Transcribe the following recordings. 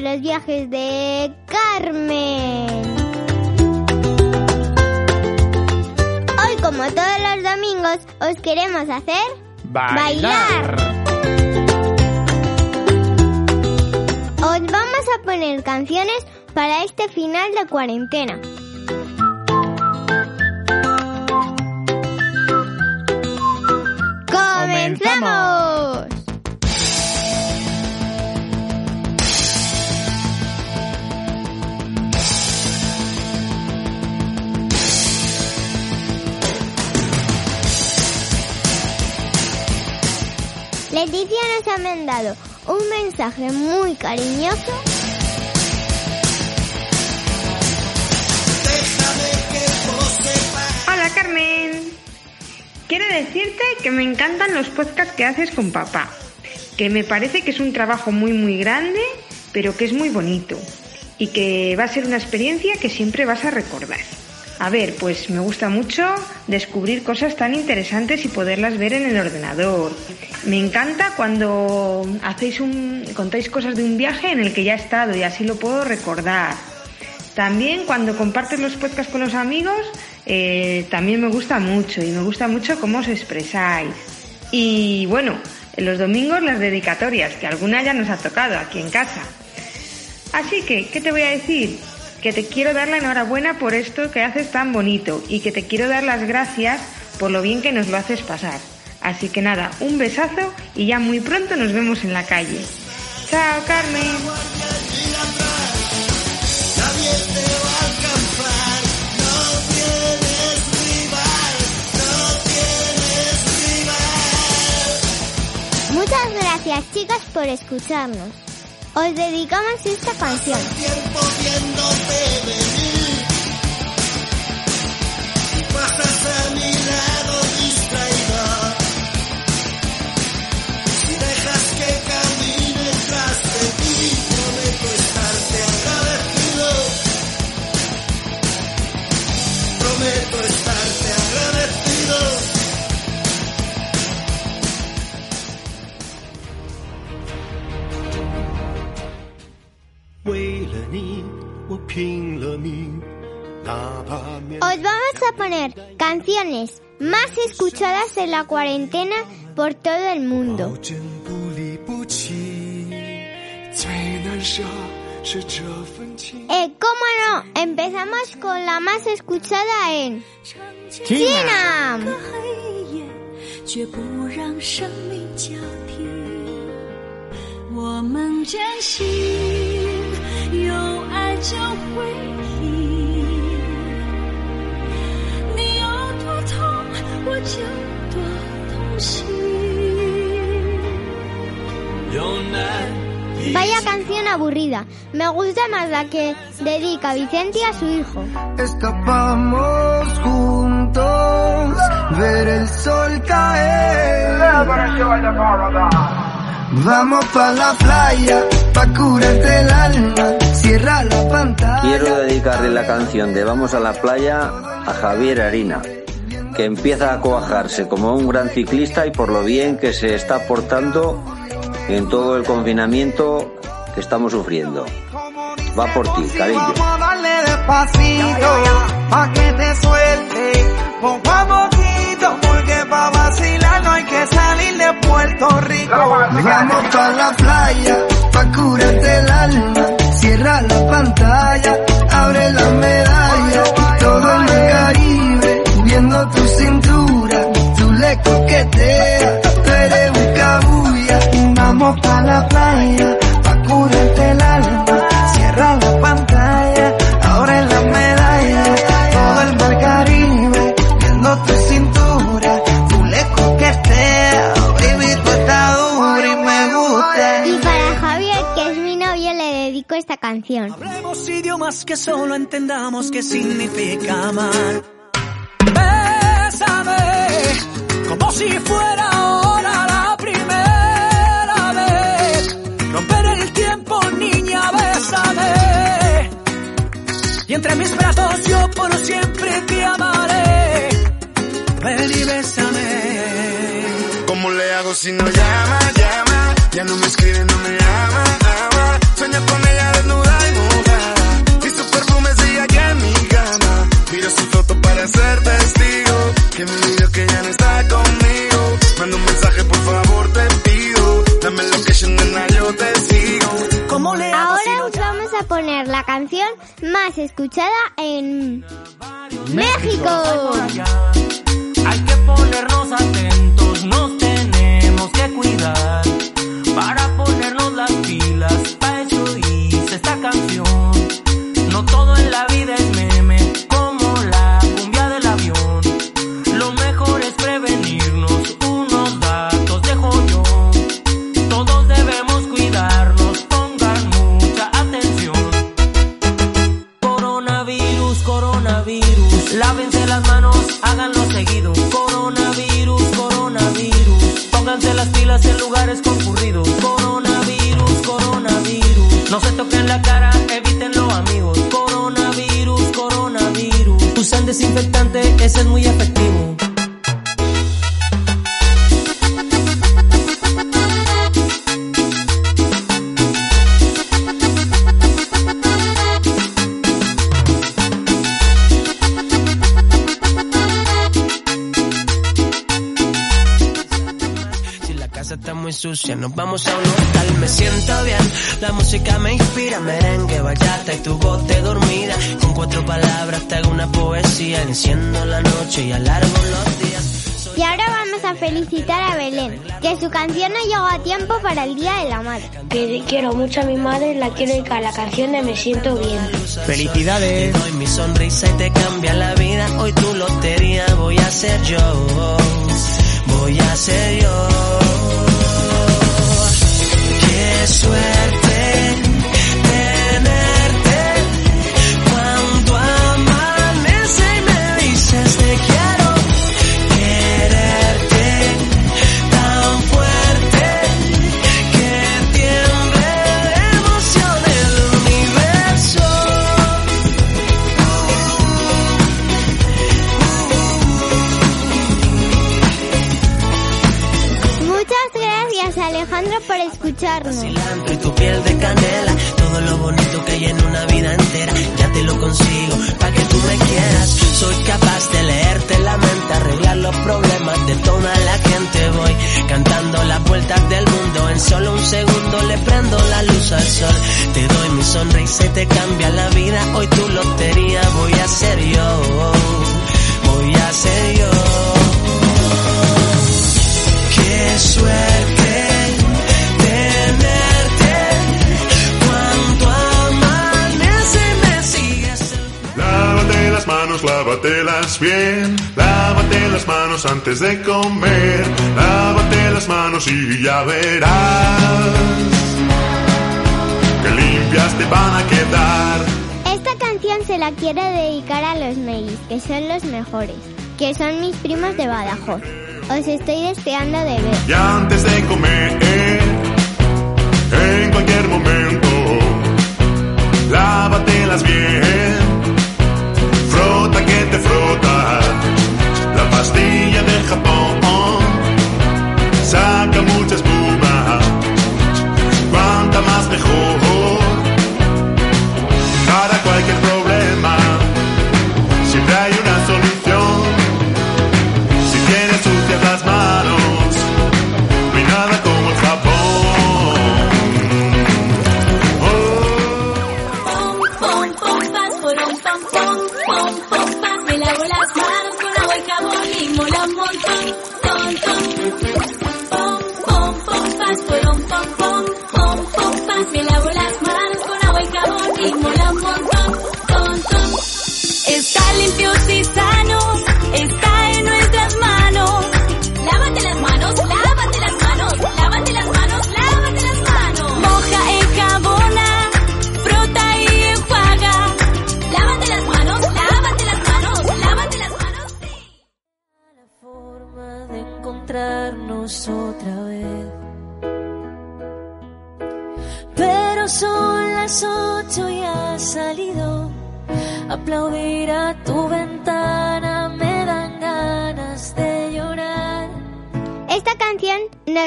a los viajes de Carmen. Hoy, como todos los domingos, os queremos hacer bailar. Os vamos a poner canciones para este final de cuarentena. ¡Comenzamos! Leticia nos ha mandado un mensaje muy cariñoso. Hola Carmen. Quiero decirte que me encantan los podcasts que haces con papá, que me parece que es un trabajo muy muy grande, pero que es muy bonito y que va a ser una experiencia que siempre vas a recordar. A ver, pues me gusta mucho descubrir cosas tan interesantes y poderlas ver en el ordenador. Me encanta cuando hacéis un, contáis cosas de un viaje en el que ya he estado y así lo puedo recordar. También cuando compartes los podcasts con los amigos, eh, también me gusta mucho y me gusta mucho cómo os expresáis. Y bueno, en los domingos las dedicatorias, que alguna ya nos ha tocado aquí en casa. Así que, ¿qué te voy a decir? Que te quiero dar la enhorabuena por esto que haces tan bonito y que te quiero dar las gracias por lo bien que nos lo haces pasar. Así que nada, un besazo y ya muy pronto nos vemos en la calle. Chao, Carmen. Muchas gracias chicas por escucharnos. Os dedicamos esta canción. Canciones más escuchadas en la cuarentena por todo el mundo. Eh, ¿Cómo no? Empezamos con la más escuchada en China. 绝我就多痛心。 Vaya canción aburrida. Me gusta más la que dedica Vicente a su hijo. Escapamos juntos, ver el sol caer. Vamos pa la playa, pa curarte el alma. Cierra la pantalla. Quiero dedicarle la canción de Vamos a la playa a Javier Harina, que empieza a coajarse como un gran ciclista y por lo bien que se está portando en todo el confinamiento que estamos sufriendo. Va por ti, cariño. Vamos a darle despacito, pa' que te suelte. Poco a poquito, porque pa' vacilar no hay que salir de Puerto Rico. Vamos pa' la playa, pa' curarte el alma. Cierra la pantalla, abre la medalla. Todo en el Caribe, moviendo tu cintura, tú le coqueteas, tú eres un cabulla. Vamos pa' la playa, pa' curarte el alma, cierra la pantalla, ahora en la medalla, todo el mar Caribe, viendo tu cintura, tú le coqueteas, oh, baby, tú estás dura y me gusta. Y para Javier, que es mi novio, le dedico esta canción. Hablemos idiomas que solo entendamos que significa amar. Escuchada en México. Hay Lávense las manos, háganlo seguido. Coronavirus, coronavirus. Pónganse las pilas en lugares concurridos. Coronavirus, coronavirus. No se toquen la cara, evítenlo, amigos. Coronavirus, coronavirus. Usen desinfectante, ese es muy efectivo. Sucia, nos vamos a un hotel, me siento bien. La música me inspira, merengue, bachata y tu voz de dormida. Con cuatro palabras te hago una poesía, enciendo la noche y alargo los días. Y ahora vamos a felicitar a Belén, que su canción no llegó a tiempo para el Día de la Madre. Que quiero mucho a mi madre, la quiero dedicar a la canción de Me siento bien. Felicidades. Te doy mi sonrisa y te cambia la vida. Hoy tu lotería voy a ser yo. Voy a ser yo. Suerte escucharnos. y tu piel de canela. Todo lo bonito que hay en una vida entera, ya te lo consigo, para que tú me quieras. Soy capaz de leerte la mente, arreglar los problemas de toda la gente. Voy cantando las vueltas del mundo, en solo un segundo le prendo la luz al sol. Te doy mi sonrisa y te cambia la vida. Hoy tu lotería voy a ser yo, voy a ser yo. Manos, lávatelas bien. Lávate las manos antes de comer. Lávate las manos y ya verás que limpias te van a quedar. Esta canción se la quiero dedicar a los Melis, que son los mejores, que son mis primos de Badajoz. Os estoy deseando de ver. Y antes de comer, en cualquier momento, lávatelas bien.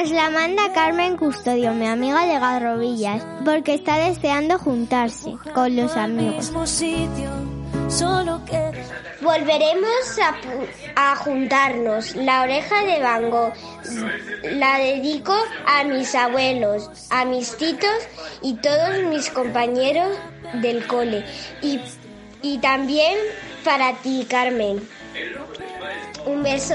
Nos la manda Carmen Custodio, mi amiga de Garrobillas, porque está deseando juntarse con los amigos. Volveremos a, juntarnos. La oreja de Van Gogh la dedico a mis abuelos, a mis titos y todos mis compañeros del cole. Y, y también para ti, Carmen. Un beso.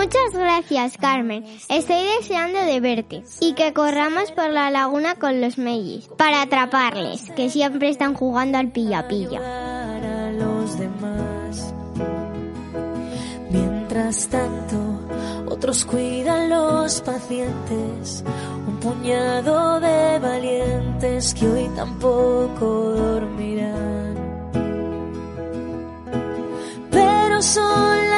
Muchas gracias, Carmen. Estoy deseando de verte y que corramos por la laguna con los mellis para atraparles, que siempre están jugando al pilla-pilla. Mientras tanto, otros cuidan los pacientes, un puñado de valientes que hoy tampoco dormirán.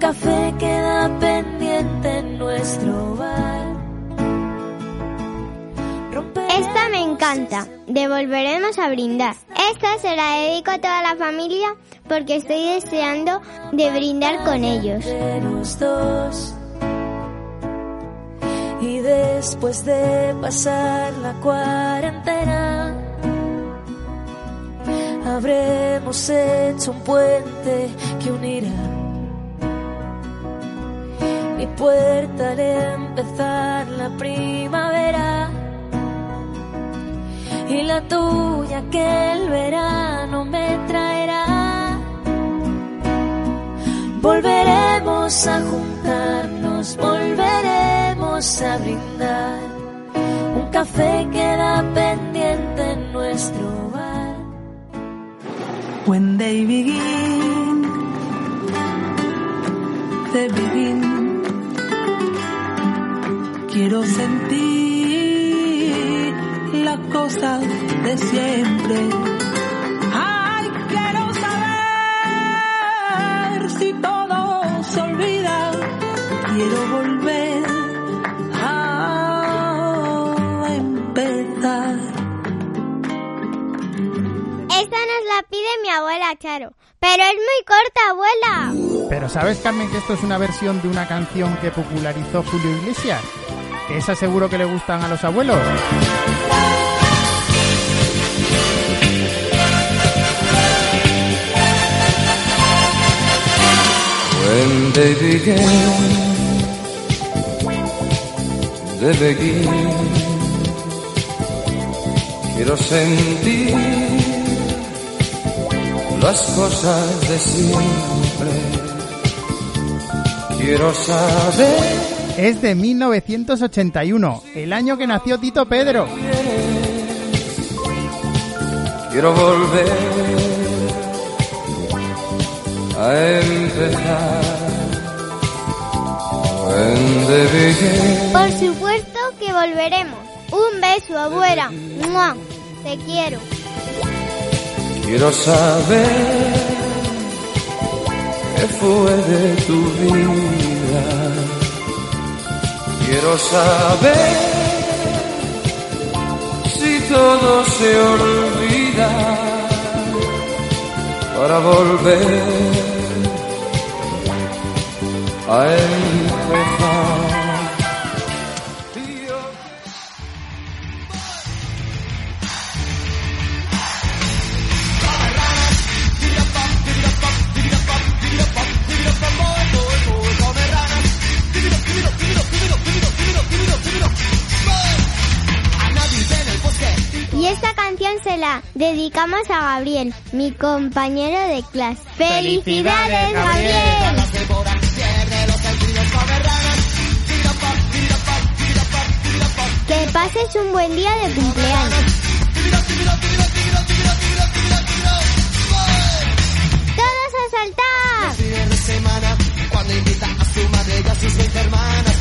Café queda pendiente en nuestro bar. Esta me encanta. Devolveremos a brindar. Esta se la dedico a toda la familia porque estoy deseando de brindar con ellos. Y después de pasar la cuarentena, habremos hecho un puente que unirá mi puerta al empezar la primavera y la tuya que el verano me traerá. Volveremos a juntarnos, volveremos a brindar. Un café queda pendiente en nuestro bar. When they begin, they begin. Quiero sentir las cosas de siempre. Ay, quiero saber si todo se olvida. Quiero volver a empezar. Esta nos la pide mi abuela Charo. Pero es muy corta, abuela. Pero ¿sabes, Carmen, que esto es una versión de una canción que popularizó Julio Iglesias? Esa seguro que le gustan a los abuelos. When they begin, they begin. Quiero sentir las cosas de siempre. Quiero saber Es de 1981, el año que nació Tito Pedro. Quiero volver a empezar. Por supuesto que volveremos. Un beso, abuela. ¡Mua! Te quiero. Quiero saber qué fue de tu vida. Quiero saber si todo se olvida para volver a empezar. Dedicamos a Gabriel, mi compañero de clase. ¡Felicidades, Gabriel! Que pases un buen día de cumpleaños. ¡Todos a saltar! Fines de semana, cuando invita a su madre y a sus 20 hermanas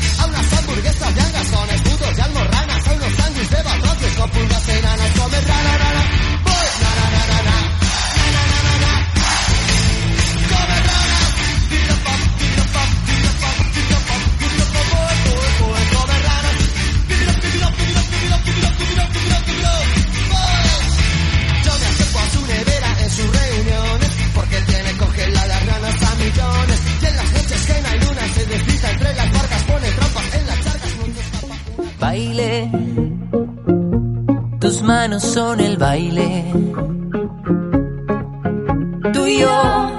pulga fent anar com rana, rana. El baile. Tú y yo.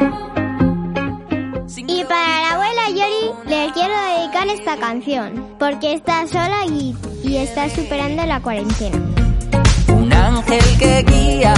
Y para la abuela Yori le quiero dedicar esta canción, porque está sola y, y está superando la cuarentena. Un ángel que guía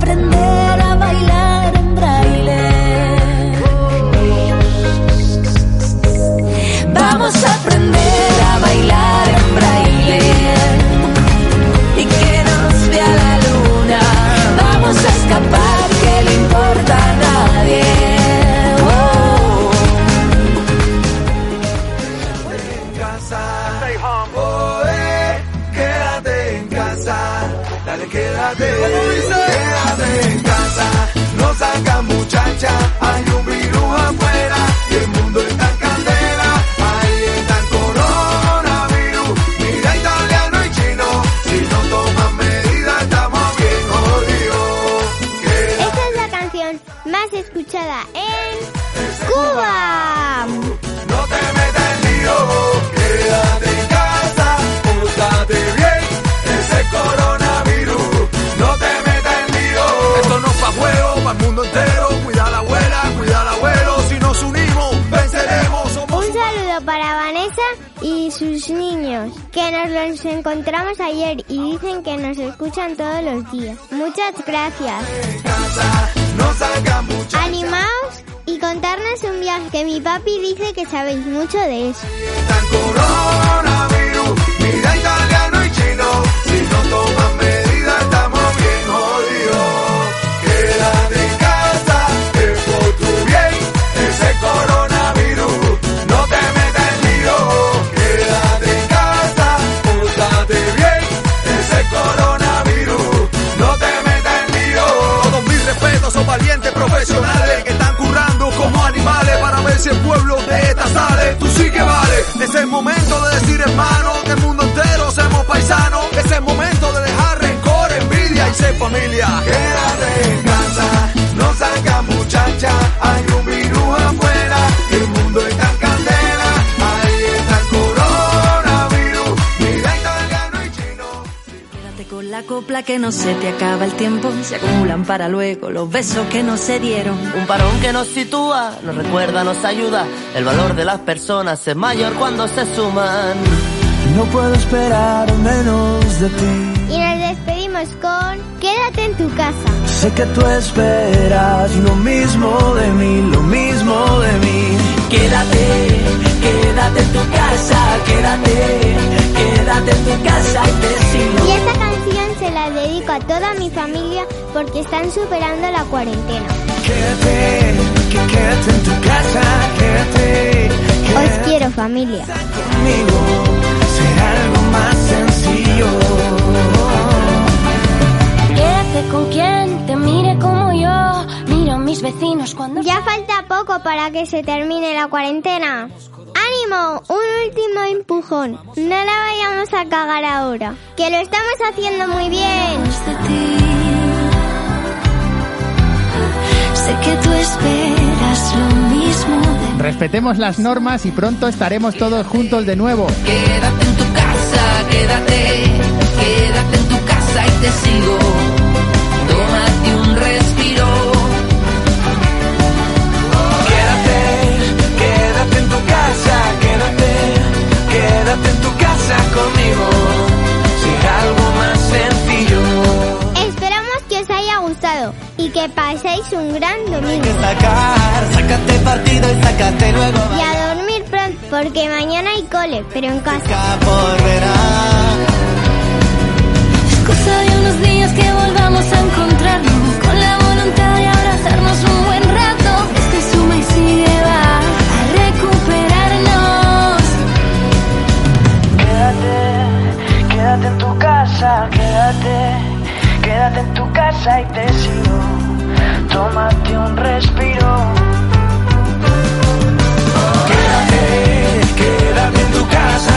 aprender encontramos ayer y dicen que nos escuchan todos los días. Muchas gracias. Animaos y contarnos un viaje que mi papi dice que sabéis mucho de eso. Con la copla que no se te acaba el tiempo. Se acumulan para luego los besos que no se dieron. Un parón que nos sitúa, nos recuerda, nos ayuda. El valor de las personas es mayor cuando se suman. No puedo esperar menos de ti. Y nos despedimos con Quédate en tu casa. Sé que tú esperas lo mismo de mí, lo mismo de mí. Quédate, quédate en tu casa, quédate, quédate en tu casa y te sigo. Y dedico a toda mi familia porque están superando la cuarentena. Quédate, que quédate en tu casa, quédate. Os quiero familia. Ya falta poco para que se termine la cuarentena. Un último empujón. No la vayamos a cagar ahora. Que lo estamos haciendo muy bien. Sé que tú esperas lo mismo de Respetemos las normas y pronto estaremos todos juntos de nuevo. Quédate en tu casa, quédate, quédate en tu casa y te sigo. Que paséis un gran domingo. Sacar, sácate partido y sácate luego. Y a dormir pronto, porque mañana hay cole, pero en casa. Es cosa de unos días que volvamos a encontrarnos con la voluntad de abrazarnos un buen rato. Este suma y sigue va a recuperarnos. Quédate, quédate en tu casa, quédate, quédate en tu casa y te sigo. Tómate un respiro. Quédate, quédate en tu casa,